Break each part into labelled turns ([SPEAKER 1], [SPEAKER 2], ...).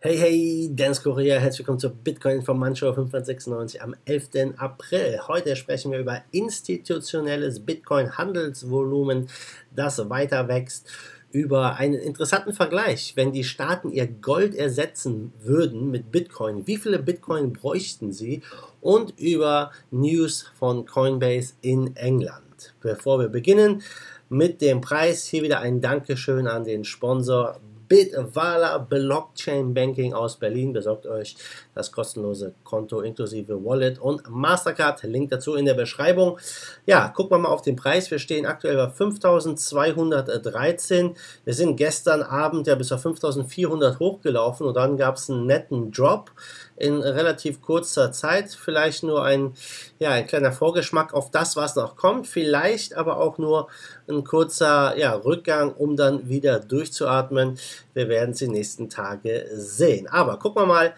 [SPEAKER 1] Hey, hey, Dennis Korea, herzlich willkommen zur Bitcoin Information 596 am 11. April. Heute sprechen wir über institutionelles Bitcoin-Handelsvolumen, das weiter wächst, über einen interessanten Vergleich. Wenn die Staaten ihr Gold ersetzen würden mit Bitcoin, wie viele Bitcoin bräuchten sie? Und über News von Coinbase in England. Bevor wir beginnen, mit dem Preis. Hier wieder ein Dankeschön an den Sponsor Bitwala Blockchain Banking aus Berlin. Besorgt euch das kostenlose Konto inklusive Wallet und Mastercard. Link dazu in der Beschreibung. Ja, gucken wir mal auf den Preis. Wir stehen aktuell bei 5213. Wir sind gestern Abend ja bis auf 5400 hochgelaufen und dann gab es einen netten Drop in relativ kurzer Zeit. Vielleicht nur ein, ja, ein kleiner Vorgeschmack auf das, was noch kommt. Vielleicht aber auch nur ein kurzer ja, Rückgang, um dann wieder durchzuatmen. Wir werden es die nächsten Tage sehen. Aber gucken wir mal,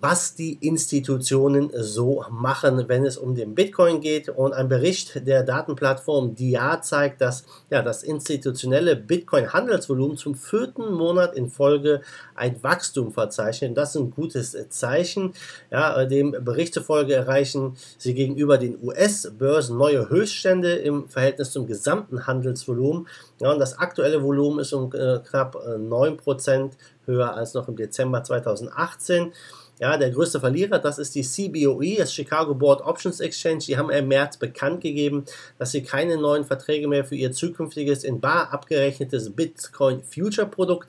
[SPEAKER 1] was die Institutionen so machen, wenn es um den Bitcoin geht. Und ein Bericht der Datenplattform DIA zeigt, dass ja, das institutionelle Bitcoin-Handelsvolumen zum vierten Monat in Folge ein Wachstum verzeichnet. Das ist ein gutes Zeichen. Ja, dem Bericht zufolge erreichen sie gegenüber den US-Börsen neue Höchststände im Verhältnis zum gesamten Handelsvolumen. Ja, und das aktuelle Volumen ist um äh, knapp äh, 9% höher als noch im Dezember 2018. Ja, der größte Verlierer, das ist die CBOE, das Chicago Board Options Exchange. Die haben im März bekannt gegeben, dass sie keine neuen Verträge mehr für ihr zukünftiges in bar abgerechnetes Bitcoin Future Produkt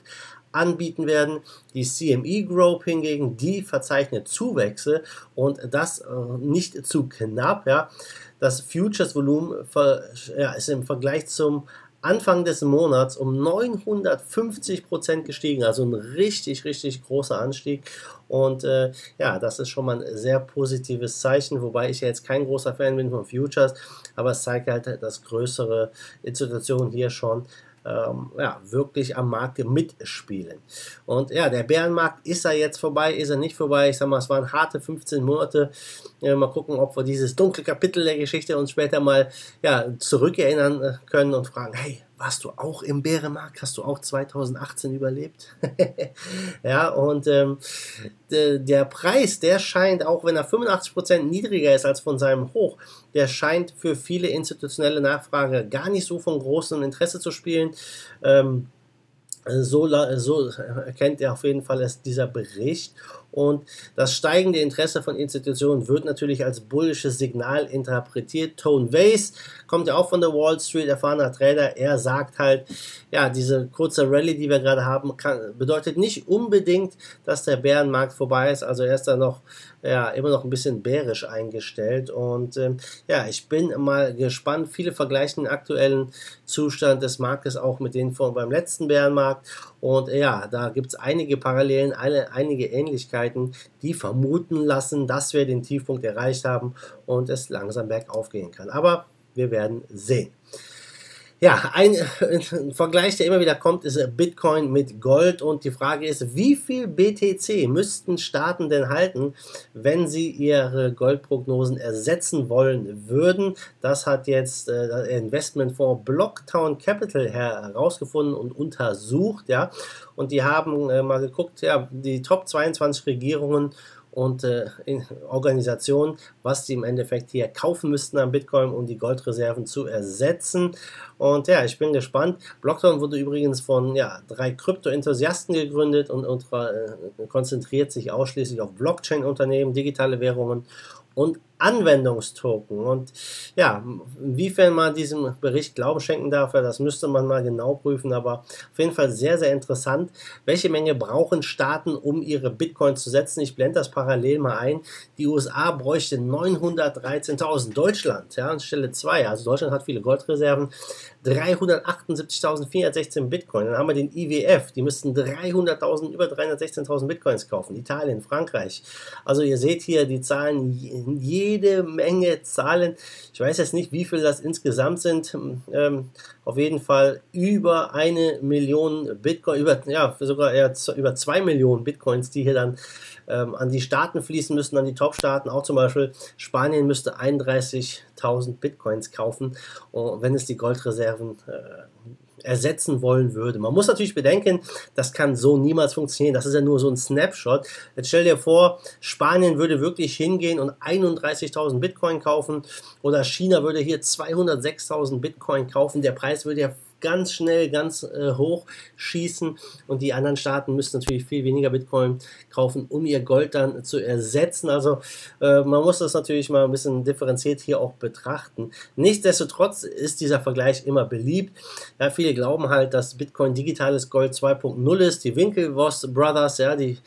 [SPEAKER 1] anbieten werden. Die CME Group hingegen, die verzeichnet Zuwächse und das äh, nicht zu knapp. Ja. Das Futures Volumen ja, ist im Vergleich zum Anfang des Monats um 950 Prozent gestiegen, also ein richtig, richtig großer Anstieg. Und äh, ja, das ist schon mal ein sehr positives Zeichen, wobei ich ja jetzt kein großer Fan bin von Futures, aber es zeigt halt, dass größere Institutionen hier schon ähm, ja, wirklich am Markt mitspielen. Und ja, der Bärenmarkt ist er jetzt vorbei, ist er nicht vorbei. Ich sag mal, es waren harte 15 Monate. Äh, mal gucken, ob wir dieses dunkle Kapitel der Geschichte uns später mal ja, zurückerinnern äh, können und fragen, hey, warst du auch im Bärenmarkt? Hast du auch 2018 überlebt? ja, und ähm, der Preis, der scheint, auch wenn er 85% niedriger ist als von seinem Hoch, der scheint für viele institutionelle Nachfrage gar nicht so von großem Interesse zu spielen. Ähm, so, so erkennt er auf jeden Fall es dieser Bericht. Und das steigende Interesse von Institutionen wird natürlich als bullisches Signal interpretiert. Tone Weiss kommt ja auch von der Wall Street, erfahrener Trader. Er sagt halt, ja, diese kurze Rallye, die wir gerade haben, kann, bedeutet nicht unbedingt, dass der Bärenmarkt vorbei ist. Also er ist da noch, ja, immer noch ein bisschen bärisch eingestellt. Und ähm, ja, ich bin mal gespannt. Viele vergleichen den aktuellen Zustand des Marktes auch mit denen von beim letzten Bärenmarkt. Und ja, da gibt es einige Parallelen, eine, einige Ähnlichkeiten, die vermuten lassen, dass wir den Tiefpunkt erreicht haben und es langsam bergauf gehen kann. Aber wir werden sehen. Ja, ein, ein, Vergleich, der immer wieder kommt, ist Bitcoin mit Gold. Und die Frage ist, wie viel BTC müssten Staaten denn halten, wenn sie ihre Goldprognosen ersetzen wollen würden? Das hat jetzt äh, der Investmentfonds Blocktown Capital herausgefunden und untersucht. Ja, und die haben äh, mal geguckt, ja, die Top 22 Regierungen und äh, Organisationen, was sie im Endeffekt hier kaufen müssten an Bitcoin, um die Goldreserven zu ersetzen. Und ja, ich bin gespannt. Blockdown wurde übrigens von ja, drei Krypto-Enthusiasten gegründet und, und äh, konzentriert sich ausschließlich auf Blockchain-Unternehmen, digitale Währungen und Anwendungstoken. Und ja, inwiefern man diesem Bericht Glauben schenken darf, das müsste man mal genau prüfen, aber auf jeden Fall sehr, sehr interessant. Welche Menge brauchen Staaten, um ihre Bitcoin zu setzen? Ich blende das parallel mal ein. Die USA bräuchte 913.000. Deutschland, ja, an Stelle 2, also Deutschland hat viele Goldreserven, 378.416 Bitcoin. Dann haben wir den IWF, die müssten 300.000, über 316.000 Bitcoins kaufen. Italien, Frankreich. Also ihr seht hier die Zahlen, jede Menge Zahlen. Ich weiß jetzt nicht, wie viel das insgesamt sind. Ähm, auf jeden Fall über eine Million Bitcoin, über, ja, sogar eher über zwei Millionen Bitcoins, die hier dann ähm, an die Staaten fließen müssen, an die Top-Staaten. Auch zum Beispiel Spanien müsste 31.000 Bitcoins kaufen, wenn es die Goldreserven äh, ersetzen wollen würde. Man muss natürlich bedenken, das kann so niemals funktionieren. Das ist ja nur so ein Snapshot. Jetzt stell dir vor, Spanien würde wirklich hingehen und 31.000 Bitcoin kaufen oder China würde hier 206.000 Bitcoin kaufen. Der Preis würde ja ganz schnell ganz äh, hoch schießen und die anderen Staaten müssen natürlich viel weniger Bitcoin kaufen, um ihr Gold dann zu ersetzen. Also äh, man muss das natürlich mal ein bisschen differenziert hier auch betrachten. Nichtsdestotrotz ist dieser Vergleich immer beliebt. Ja, viele glauben halt, dass Bitcoin digitales Gold 2.0 ist. Die Winklevoss Brothers, ja, die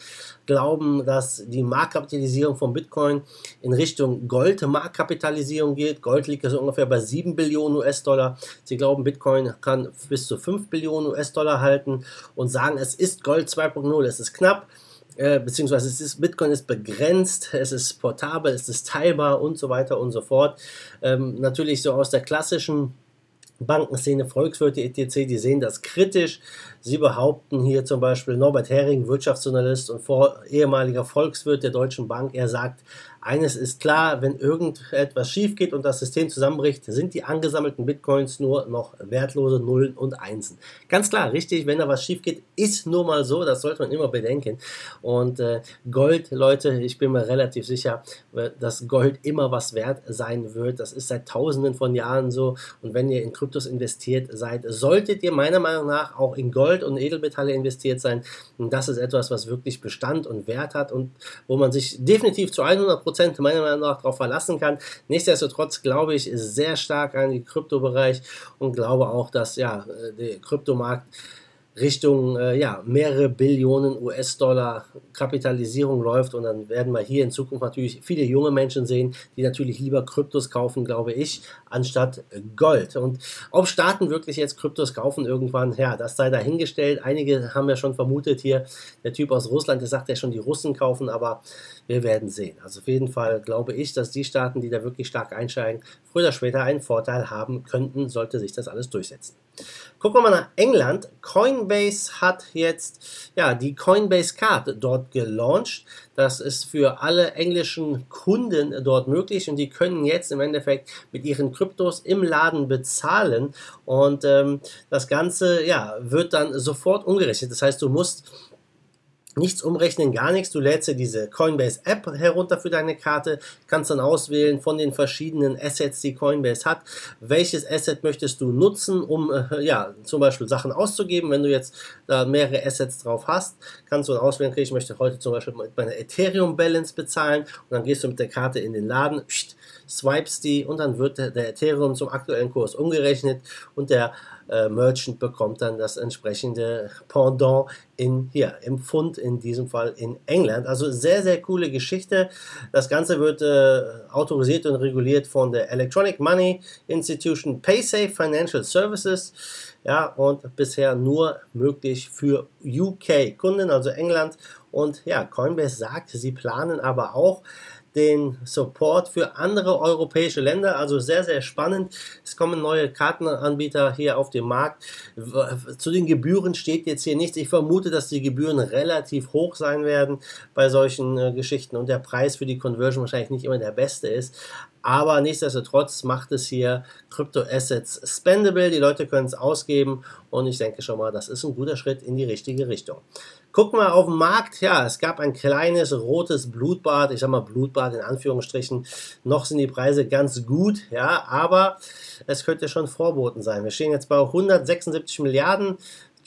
[SPEAKER 1] glauben, dass die Marktkapitalisierung von Bitcoin in Richtung Gold-Marktkapitalisierung geht. Gold liegt so ungefähr bei 7 Billionen US-Dollar. Sie glauben, Bitcoin kann bis zu 5 Billionen US-Dollar halten und sagen, es ist Gold 2.0, es ist knapp. Äh, beziehungsweise es ist, Bitcoin ist begrenzt, es ist portabel, es ist teilbar und so weiter und so fort. Ähm, natürlich so aus der klassischen Bankenszene, Volkswirte etc., die sehen das kritisch. Sie behaupten hier zum Beispiel Norbert Hering, Wirtschaftsjournalist und vor, ehemaliger Volkswirt der Deutschen Bank, er sagt, eines ist klar, wenn irgendetwas schief geht und das System zusammenbricht, sind die angesammelten Bitcoins nur noch wertlose Nullen und Einsen. Ganz klar, richtig, wenn da was schief geht, ist nur mal so, das sollte man immer bedenken. Und äh, Gold, Leute, ich bin mir relativ sicher, äh, dass Gold immer was wert sein wird. Das ist seit tausenden von Jahren so. Und wenn ihr in Kryptos investiert seid, solltet ihr meiner Meinung nach auch in Gold und Edelmetalle investiert sein. Und das ist etwas, was wirklich Bestand und Wert hat und wo man sich definitiv zu 100% Prozent meiner Meinung nach darauf verlassen kann. Nichtsdestotrotz glaube ich sehr stark an den Kryptobereich und glaube auch, dass ja, der Kryptomarkt Richtung äh, ja, mehrere Billionen US-Dollar Kapitalisierung läuft und dann werden wir hier in Zukunft natürlich viele junge Menschen sehen, die natürlich lieber Kryptos kaufen, glaube ich, anstatt Gold. Und ob Staaten wirklich jetzt Kryptos kaufen irgendwann, ja, das sei dahingestellt. Einige haben ja schon vermutet hier, der Typ aus Russland, der sagt ja schon, die Russen kaufen, aber wir werden sehen. Also auf jeden Fall glaube ich, dass die Staaten, die da wirklich stark einsteigen, früher oder später einen Vorteil haben könnten, sollte sich das alles durchsetzen. Gucken wir mal nach England. Coinbase hat jetzt ja, die Coinbase Card dort gelauncht. Das ist für alle englischen Kunden dort möglich und die können jetzt im Endeffekt mit ihren Kryptos im Laden bezahlen und ähm, das Ganze ja, wird dann sofort umgerechnet. Das heißt, du musst nichts umrechnen, gar nichts. Du lädst dir diese Coinbase App herunter für deine Karte, kannst dann auswählen von den verschiedenen Assets, die Coinbase hat, welches Asset möchtest du nutzen, um äh, ja zum Beispiel Sachen auszugeben. Wenn du jetzt da mehrere Assets drauf hast, kannst du dann auswählen, okay, ich möchte heute zum Beispiel mit meiner Ethereum Balance bezahlen und dann gehst du mit der Karte in den Laden, pst, swipes die und dann wird der, der Ethereum zum aktuellen Kurs umgerechnet und der äh, Merchant bekommt dann das entsprechende Pendant in, hier, im Pfund, in diesem Fall in England. Also sehr, sehr coole Geschichte. Das Ganze wird äh, autorisiert und reguliert von der Electronic Money Institution PaySafe Financial Services. Ja, und bisher nur möglich für UK-Kunden, also England. Und ja, Coinbase sagt, sie planen aber auch den Support für andere europäische Länder. Also sehr, sehr spannend. Es kommen neue Kartenanbieter hier auf den Markt. Zu den Gebühren steht jetzt hier nichts. Ich vermute, dass die Gebühren relativ hoch sein werden bei solchen äh, Geschichten und der Preis für die Conversion wahrscheinlich nicht immer der beste ist. Aber nichtsdestotrotz macht es hier Crypto Assets spendable. Die Leute können es ausgeben und ich denke schon mal, das ist ein guter Schritt in die richtige Richtung. Gucken wir auf den Markt. Ja, es gab ein kleines rotes Blutbad. Ich sag mal Blutbad in Anführungsstrichen. Noch sind die Preise ganz gut, ja, aber es könnte schon Vorboten sein. Wir stehen jetzt bei 176 Milliarden.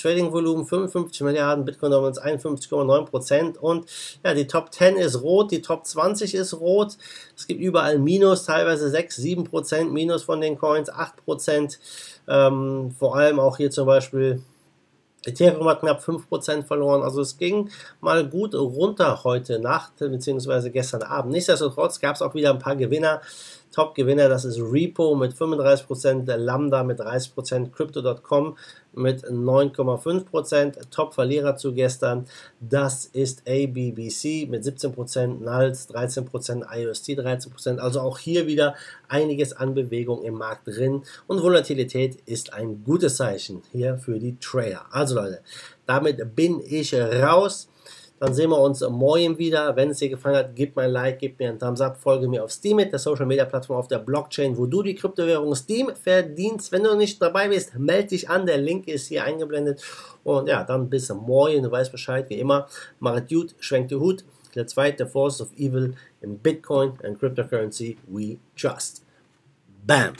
[SPEAKER 1] Trading-Volumen 55 Milliarden, Bitcoin Dominance 51,9 Prozent und ja, die Top 10 ist rot, die Top 20 ist rot. Es gibt überall Minus, teilweise 6, 7 Prozent Minus von den Coins, 8 Prozent. Ähm, vor allem auch hier zum Beispiel Ethereum hat knapp 5% verloren, also es ging mal gut runter heute Nacht bzw. gestern Abend. Nichtsdestotrotz gab es auch wieder ein paar Gewinner. Top-Gewinner, das ist Repo mit 35%, Lambda mit 30%, Crypto.com mit 9,5%. Top-Verlierer zu gestern, das ist ABBC mit 17%, NALS 13%, IOST 13%. Also auch hier wieder einiges an Bewegung im Markt drin und Volatilität ist ein gutes Zeichen hier für die Trader. Also Leute, damit bin ich raus. Dann sehen wir uns morgen wieder. Wenn es dir gefallen hat, gib mir ein Like, gib mir einen Thumbs up, folge mir auf Steemit, der Social Media Plattform auf der Blockchain, wo du die Kryptowährung Steam verdienst. Wenn du nicht dabei bist, melde dich an. Der Link ist hier eingeblendet. Und ja, dann bis morgen. Du weißt Bescheid, wie immer. Mach es gut, schwenk den Hut. Fight the force of evil in Bitcoin and cryptocurrency we trust. Bam!